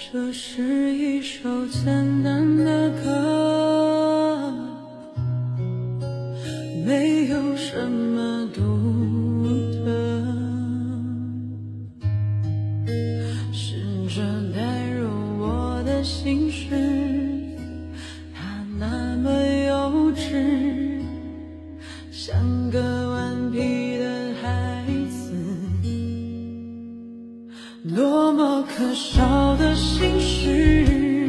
这是一首简单的歌没有什么独特。试着代入我的心事它那么幼稚多么可笑的心事。